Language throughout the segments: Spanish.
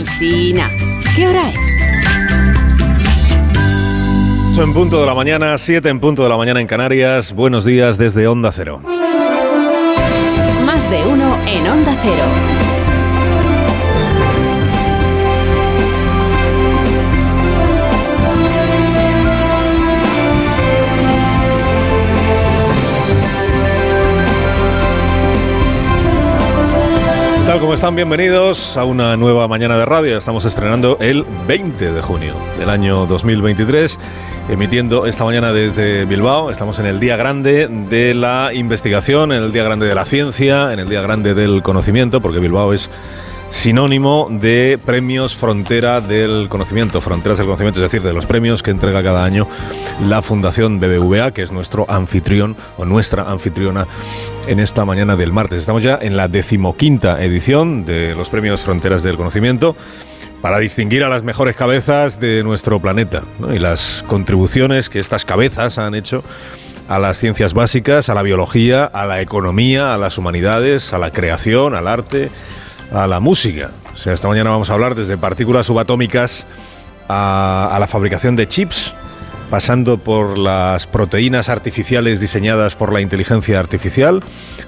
Alsina. ¿Qué hora es? 8 en punto de la mañana, 7 en punto de la mañana en Canarias. Buenos días desde Onda Cero. Más de uno en Onda Cero. Tal? ¿Cómo están? Bienvenidos a una nueva mañana de radio. Estamos estrenando el 20 de junio del año 2023, emitiendo esta mañana desde Bilbao. Estamos en el día grande de la investigación, en el día grande de la ciencia, en el día grande del conocimiento, porque Bilbao es sinónimo de premios Frontera del Conocimiento, Fronteras del Conocimiento, es decir, de los premios que entrega cada año la Fundación BBVA, que es nuestro anfitrión o nuestra anfitriona en esta mañana del martes. Estamos ya en la decimoquinta edición de los premios Fronteras del Conocimiento para distinguir a las mejores cabezas de nuestro planeta y las contribuciones que estas cabezas han hecho a las ciencias básicas, a la biología, a la economía, a las humanidades, a la creación, al arte, a la música. O sea, esta mañana vamos a hablar desde partículas subatómicas a, a, la fabricación de chips, pasando por las proteínas artificiales diseñadas por la inteligencia artificial,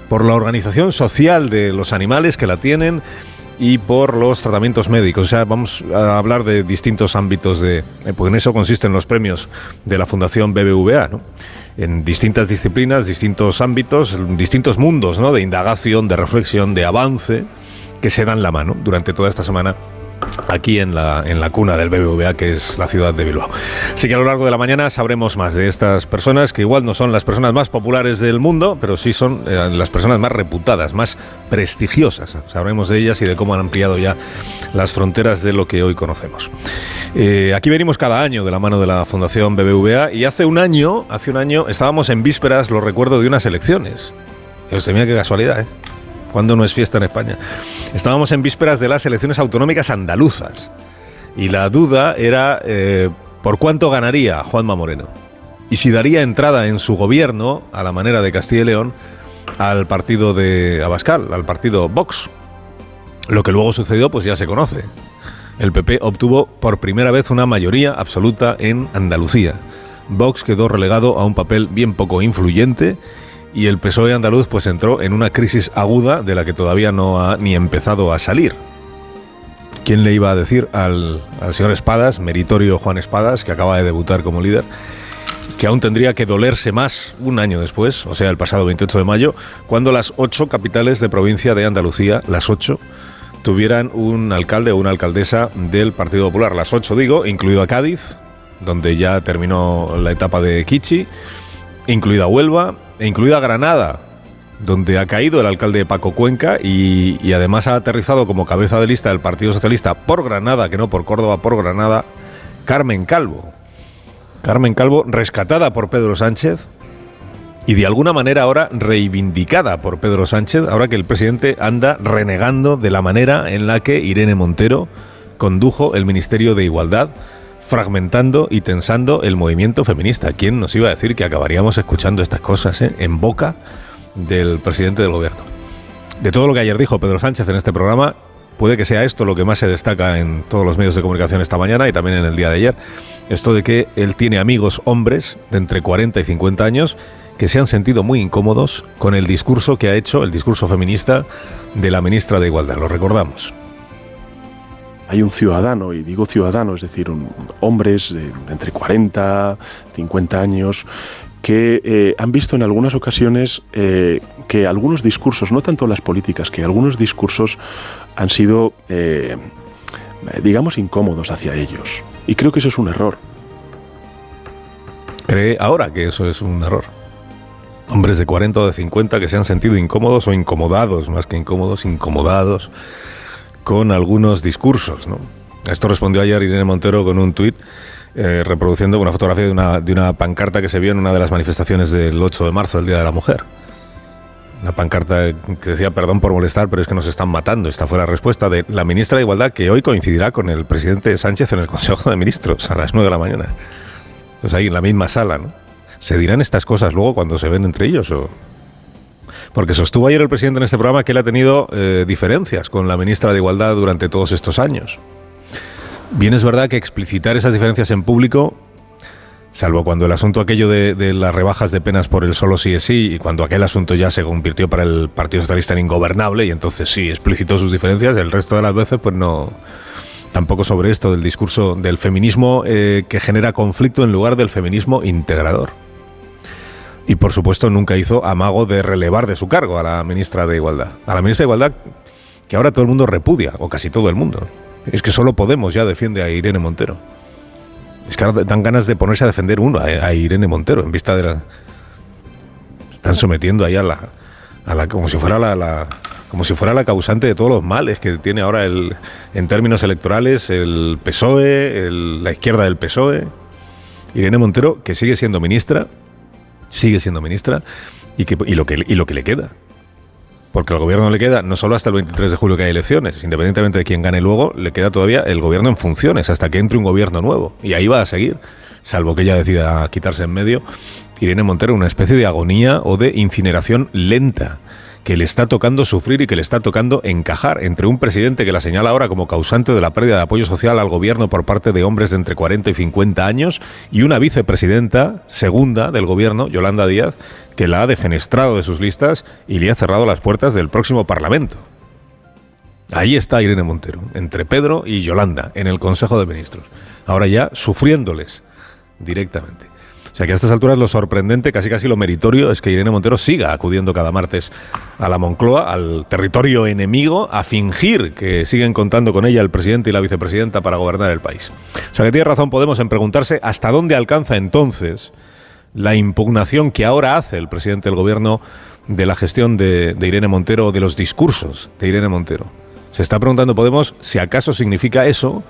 por la organización social de los animales que la tienen y por los tratamientos médicos. O sea, vamos a hablar de distintos ámbitos de... Pues en eso consisten los premios de la Fundación BBVA, ¿no? en distintas disciplinas, distintos ámbitos, distintos mundos ¿no? de indagación, de reflexión, de avance que se dan la mano durante toda esta semana aquí en la, en la cuna del BBVA, que es la ciudad de Bilbao. Así que a lo largo de la mañana sabremos más de estas personas, que igual no son las personas más populares del mundo, pero sí son eh, las personas más reputadas, más prestigiosas. Sabremos de ellas y de cómo han ampliado ya las fronteras de lo que hoy conocemos. Eh, aquí venimos cada año de la mano de la Fundación BBVA y hace un año, hace un año estábamos en vísperas, lo recuerdo, de unas elecciones. Os mira qué casualidad, ¿eh? Cuando no es fiesta en España. Estábamos en vísperas de las elecciones autonómicas andaluzas y la duda era eh, por cuánto ganaría Juanma Moreno y si daría entrada en su gobierno, a la manera de Castilla y León, al partido de Abascal, al partido Vox. Lo que luego sucedió, pues ya se conoce. El PP obtuvo por primera vez una mayoría absoluta en Andalucía. Vox quedó relegado a un papel bien poco influyente y el PSOE andaluz pues entró en una crisis aguda de la que todavía no ha ni empezado a salir. ¿Quién le iba a decir al, señor Espadas, meritorio Juan Espadas, que acaba de debutar como líder, que aún tendría que dolerse más un año después, o sea, el pasado 28 de mayo, cuando las ocho capitales de provincia de Andalucía, las ocho, tuvieran un alcalde o una alcaldesa del Partido Popular. Las ocho, digo, incluido a Cádiz, donde ya terminó la etapa de Kichi, incluida Huelva, incluida Granada, donde ha caído el alcalde Paco Cuenca y, y, además ha aterrizado como cabeza de lista del Partido Socialista por Granada, que no por Córdoba, por Granada, Carmen Calvo. Carmen Calvo, rescatada por Pedro Sánchez y de alguna manera ahora reivindicada por Pedro Sánchez, ahora que el presidente anda renegando de la manera en la que Irene Montero condujo el Ministerio de Igualdad fragmentando y tensando el movimiento feminista. ¿Quién nos iba a decir que acabaríamos escuchando estas cosas eh, en boca del presidente del gobierno? De todo lo que ayer dijo Pedro Sánchez en este programa, puede que sea esto lo que más se destaca en todos los medios de comunicación esta mañana y también en el día de ayer. Esto de que él tiene amigos hombres de entre 40 y 50 años que se han sentido muy incómodos con el discurso que ha hecho, el discurso feminista de la ministra de Igualdad. Lo recordamos hay un ciudadano, y digo ciudadano, es decir, hombres de entre 40, 50 años, que eh, han visto en algunas ocasiones eh, que algunos discursos, no tanto las políticas, que algunos discursos han sido, eh, digamos, incómodos hacia ellos. Y creo que eso es un error. ¿Cree ahora que eso es un error? Hombres de 40 o de 50 que se han sentido incómodos o incomodados, más que incómodos, incomodados con algunos discursos. ¿no? Esto respondió ayer Irene Montero con un tuit eh, reproduciendo una fotografía de una, de una pancarta que se vio en una de las manifestaciones del 8 de marzo, del Día de la Mujer. Una pancarta que decía, perdón por molestar, pero es que nos están matando. Esta fue la respuesta de la ministra de Igualdad, que hoy coincidirá con el presidente Sánchez en el Consejo de Ministros a las 9 de la mañana. Entonces ahí en la misma sala, ¿no? ¿Se dirán estas cosas luego cuando se ven entre ellos o, porque sostuvo ayer el presidente en este programa que él ha tenido eh, diferencias con la ministra de Igualdad durante todos estos años. Bien es verdad que explicitar esas diferencias en público salvo cuando el asunto aquello de, las rebajas de penas por el solo sí es sí, y cuando aquel asunto ya se convirtió para el Partido Socialista en ingobernable, y entonces sí explicitó sus diferencias, el resto de las veces pues no, tampoco sobre esto del discurso del feminismo eh, que genera conflicto en lugar del feminismo integrador. Y por supuesto nunca hizo amago de relevar de su cargo a la ministra de Igualdad. A la ministra de Igualdad que ahora todo el mundo repudia, o casi todo el mundo. Es que solo Podemos ya defiende a Irene Montero. Es que ahora dan ganas de ponerse a defender uno, a, Irene Montero, en vista de la... Están sometiendo ahí a la... Como si fuera la como si fuera la causante de todos los males que tiene ahora el, en términos electorales el PSOE, la izquierda del PSOE. Irene Montero, que sigue siendo ministra, sigue siendo ministra, y, que, y, lo, que, y lo que le queda. Porque al gobierno le queda, no solo hasta el 23 de julio que hay elecciones, independientemente de quién gane luego, le queda todavía el gobierno en funciones hasta que entre un gobierno nuevo. Y ahí va a seguir, salvo que ella decida quitarse en medio. Irene Montero, una especie de agonía o de incineración lenta que le está tocando sufrir y que le está tocando encajar entre un presidente que la señala ahora como causante de la pérdida de apoyo social al gobierno por parte de hombres de entre 40 y 50 años y una vicepresidenta segunda del gobierno, Yolanda Díaz, que la ha defenestrado de sus listas y le ha cerrado las puertas del próximo Parlamento. Ahí está Irene Montero, entre Pedro y Yolanda, en el Consejo de Ministros. Ahora ya sufriéndoles directamente. O sea que a estas alturas lo sorprendente, casi casi lo meritorio, es que Irene Montero siga acudiendo cada martes a la Moncloa, al territorio enemigo, a fingir que siguen contando con ella el presidente y la vicepresidenta para gobernar el país. O sea que tiene razón Podemos en preguntarse hasta dónde alcanza entonces la impugnación que ahora hace el presidente del gobierno de la gestión de, de Irene Montero de los discursos de Irene Montero. Se está preguntando Podemos si acaso significa eso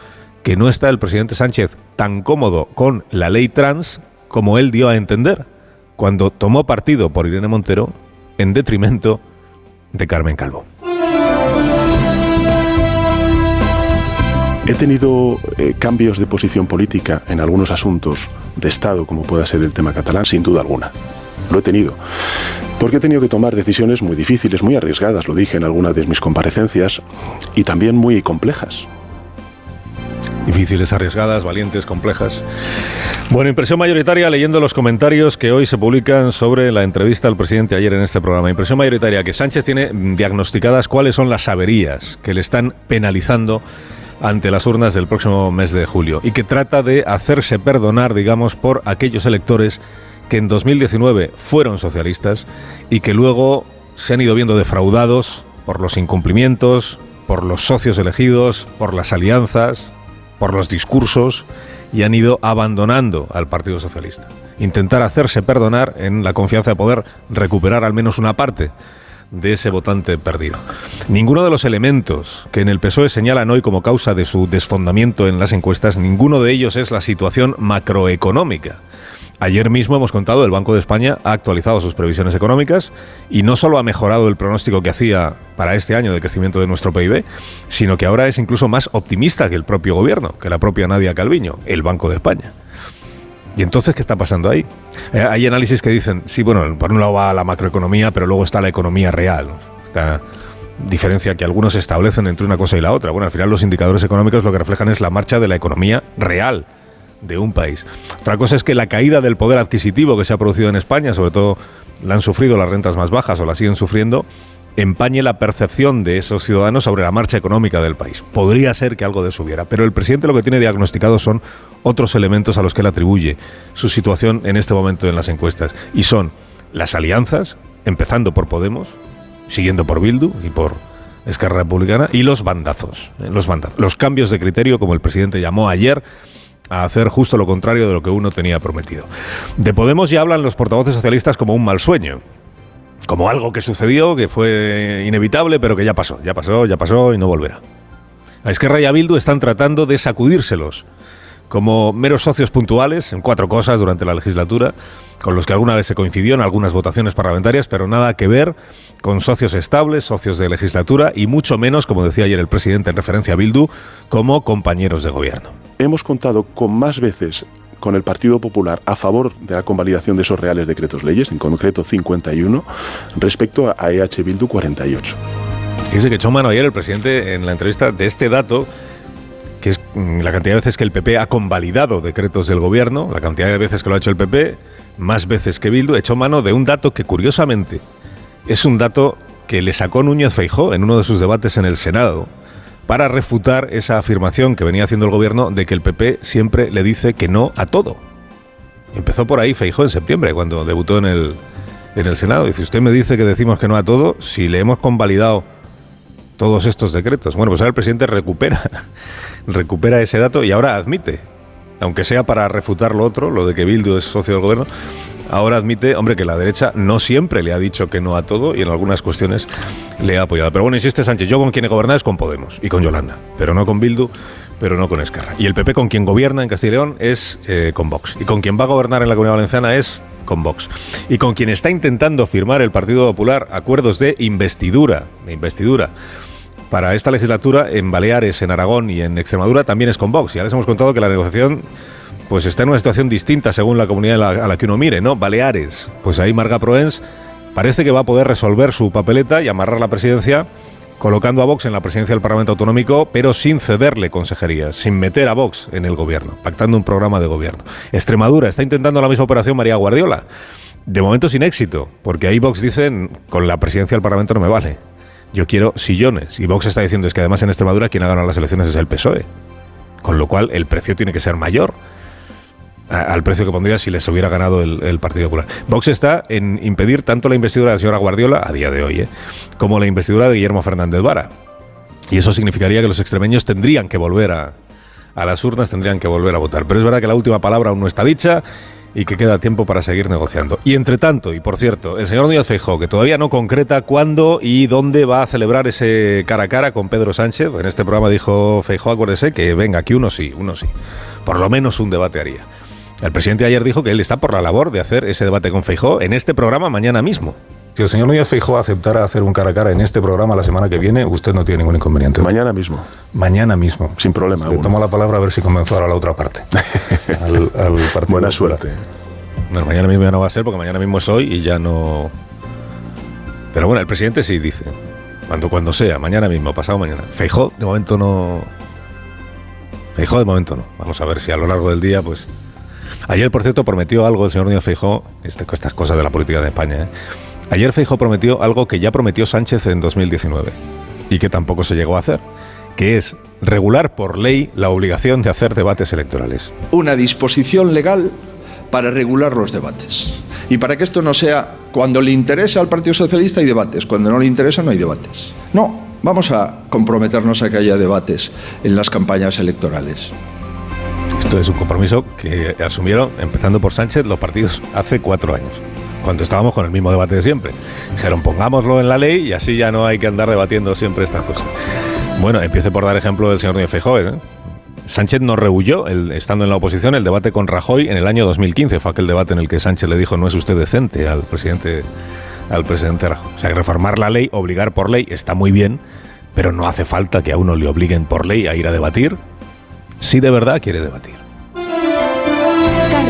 que no está el presidente Sánchez tan cómodo con la ley trans como él dio a entender cuando tomó partido por Irene Montero en detrimento de Carmen Calvo. He tenido eh, cambios de posición política en algunos asuntos de Estado, como pueda ser el tema catalán, sin duda alguna. Lo he tenido. Porque he tenido que tomar decisiones muy difíciles, muy arriesgadas, lo dije en algunas de mis comparecencias, y también muy complejas. Difíciles, arriesgadas, valientes, complejas. Bueno, impresión mayoritaria leyendo los comentarios que hoy se publican sobre la entrevista al presidente ayer en este programa. Impresión mayoritaria que Sánchez tiene diagnosticadas cuáles son las averías que le están penalizando ante las urnas del próximo mes de julio y que trata de hacerse perdonar, digamos, por aquellos electores que en 2019 fueron socialistas y que luego se han ido viendo defraudados por los incumplimientos, por los socios elegidos, por las alianzas, por los discursos y han ido abandonando al Partido Socialista. Intentar hacerse perdonar en la confianza de poder recuperar al menos una parte de ese votante perdido. Ninguno de los elementos que en el PSOE señalan hoy como causa de su desfondamiento en las encuestas, ninguno de ellos es la situación macroeconómica. Ayer mismo hemos contado, el Banco de España ha actualizado sus previsiones económicas y no solo ha mejorado el pronóstico que hacía para este año de crecimiento de nuestro PIB, sino que ahora es incluso más optimista que el propio gobierno, que la propia Nadia Calviño, el Banco de España. ¿Y entonces qué está pasando ahí? Eh, hay análisis que dicen, sí, bueno, por un lado va la macroeconomía, pero luego está la economía real. Esta diferencia que algunos establecen entre una cosa y la otra. Bueno, al final los indicadores económicos lo que reflejan es la marcha de la economía real de un país. Otra cosa es que la caída del poder adquisitivo que se ha producido en España, sobre todo la han sufrido las rentas más bajas o la siguen sufriendo, empañe la percepción de esos ciudadanos sobre la marcha económica del país. Podría ser que algo de eso hubiera, pero el presidente lo que tiene diagnosticado son otros elementos a los que él atribuye su situación en este momento en las encuestas, y son las alianzas, empezando por Podemos, siguiendo por Bildu y por Esquerra Republicana, y los bandazos, eh, los bandazos, los cambios de criterio, como el presidente llamó ayer, a hacer justo lo contrario de lo que uno tenía prometido. De Podemos ya hablan los portavoces socialistas como un mal sueño, como algo que sucedió, que fue inevitable, pero que ya pasó, ya pasó, ya pasó y no volverá. A Esquerra y Bildu están tratando de sacudírselos como meros socios puntuales en cuatro cosas durante la legislatura, con los que alguna vez se coincidió en algunas votaciones parlamentarias, pero nada que ver con socios estables, socios de legislatura y mucho menos, como decía ayer el presidente en referencia a Bildu, como compañeros de gobierno. Hemos contado con más veces con el Partido Popular a favor de la convalidación de esos reales decretos leyes, en concreto 51, respecto a EH Bildu 48. Dice que echó mano ayer el presidente en la entrevista de este dato que es mm, la cantidad de veces que el PP ha convalidado decretos del gobierno, la cantidad de veces que lo ha hecho el PP, más veces que Bildu, hecho mano de un dato que curiosamente es un dato que le sacó Núñez Feijó en uno de sus debates en el Senado para refutar esa afirmación que venía haciendo el gobierno de que el PP siempre le dice que no a todo. Empezó por ahí Feijó en septiembre, cuando debutó en el, en el Senado. Dice, usted me dice que decimos que no a todo si le hemos convalidado todos estos decretos. Bueno, pues ahora el presidente recupera, recupera ese dato y ahora admite, aunque sea para refutar lo otro, lo de que Bildu es socio del gobierno, ahora admite, hombre, que la derecha no siempre le ha dicho que no a todo y en algunas cuestiones le ha apoyado. Pero bueno, insiste Sánchez, yo con quien he gobernado es con Podemos y con Yolanda, pero no con Bildu, pero no con Escarra. Y el PP con quien gobierna en Castilla y es eh, con Vox. Y con quien va a gobernar en la Comunidad Valenciana es con Vox. Y con quien está intentando firmar el Partido Popular acuerdos de investidura, de investidura para esta legislatura en Baleares, en Aragón y en Extremadura también es con Vox. Ya les hemos contado que la negociación pues está en una situación distinta según la comunidad a la, que uno mire, ¿no? Baleares, pues ahí Marga Proens parece que va a poder resolver su papeleta y amarrar la presidencia colocando a Vox en la presidencia del Parlamento Autonómico, pero sin cederle consejerías, sin meter a Vox en el gobierno, pactando un programa de gobierno. Extremadura está intentando la misma operación María Guardiola. De momento sin éxito, porque ahí Vox dice, con la presidencia del Parlamento no me vale. Yo quiero sillones. Y Vox está diciendo es que además en Extremadura quien ha ganado las elecciones es el PSOE. Con lo cual el precio tiene que ser mayor al precio que pondría si les hubiera ganado el, Partido Popular. Vox está en impedir tanto la investidura de la señora Guardiola, a día de hoy, ¿eh? como la investidura de Guillermo Fernández Vara. Y eso significaría que los extremeños tendrían que volver a, las urnas, tendrían que volver a votar. Pero es verdad que la última palabra aún no está dicha y que queda tiempo para seguir negociando. Y entre tanto, y por cierto, el señor Díaz Feijó, que todavía no concreta cuándo y dónde va a celebrar ese cara a cara con Pedro Sánchez, en este programa dijo Feijó, acuérdese que venga, aquí uno sí, uno sí. Por lo menos un debate haría. El presidente ayer dijo que él está por la labor de hacer ese debate con Feijó en este programa mañana mismo. Si el señor Núñez Feijó aceptara hacer un cara a cara en este programa la semana que viene, usted no tiene ningún inconveniente. Mañana mismo. Mañana mismo. Sin problema. Le tomo la palabra a ver si convenzo ahora a la otra parte. al, Buena suerte. mañana mismo ya no va a ser porque mañana mismo es hoy y ya no. Pero bueno, el presidente sí dice. Cuando, cuando sea, mañana mismo, pasado mañana. Feijó, de momento no. Feijó, de momento no. Vamos a ver si a lo largo del día, pues. Ayer, por cierto, prometió algo el señor Núñez Feijó, este, estas cosas de la política de España, ¿eh? Ayer Feijo prometió algo que ya prometió Sánchez en 2019 y que tampoco se llegó a hacer, que es regular por ley la obligación de hacer debates electorales. Una disposición legal para regular los debates. Y para que esto no sea cuando le interesa al Partido Socialista hay debates, cuando no le interesa no hay debates. No, vamos a comprometernos a que haya debates en las campañas electorales. Esto es un compromiso que asumieron, empezando por Sánchez, los partidos hace cuatro años cuando estábamos con el mismo debate de siempre. Dijeron, pongámoslo en la ley y así ya no hay que andar debatiendo siempre estas cosas. Bueno, empiece por dar ejemplo del señor Núñez Feijóo. ¿eh? Sánchez no rehuyó, estando en la oposición, el debate con Rajoy en el año 2015. Fue aquel debate en el que Sánchez le dijo, no es usted decente al presidente, al presidente Rajoy. O sea, reformar la ley, obligar por ley, está muy bien, pero no hace falta que a uno le obliguen por ley a ir a debatir si de verdad quiere debatir.